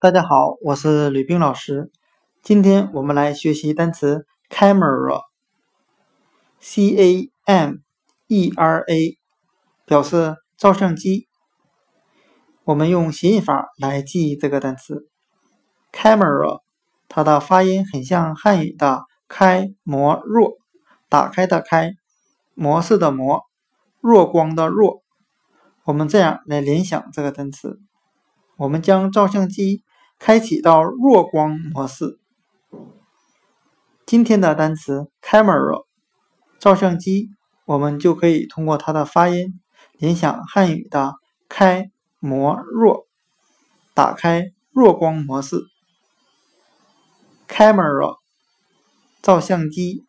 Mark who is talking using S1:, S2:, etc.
S1: 大家好，我是吕冰老师。今天我们来学习单词 camera，c a m e r a，表示照相机。我们用谐音法来记忆这个单词 camera，它的发音很像汉语的开模弱，打开的开，模式的模，弱光的弱。我们这样来联想这个单词，我们将照相机。开启到弱光模式。今天的单词 camera 照相机，我们就可以通过它的发音联想汉语的开模弱，打开弱光模式。camera 照相机。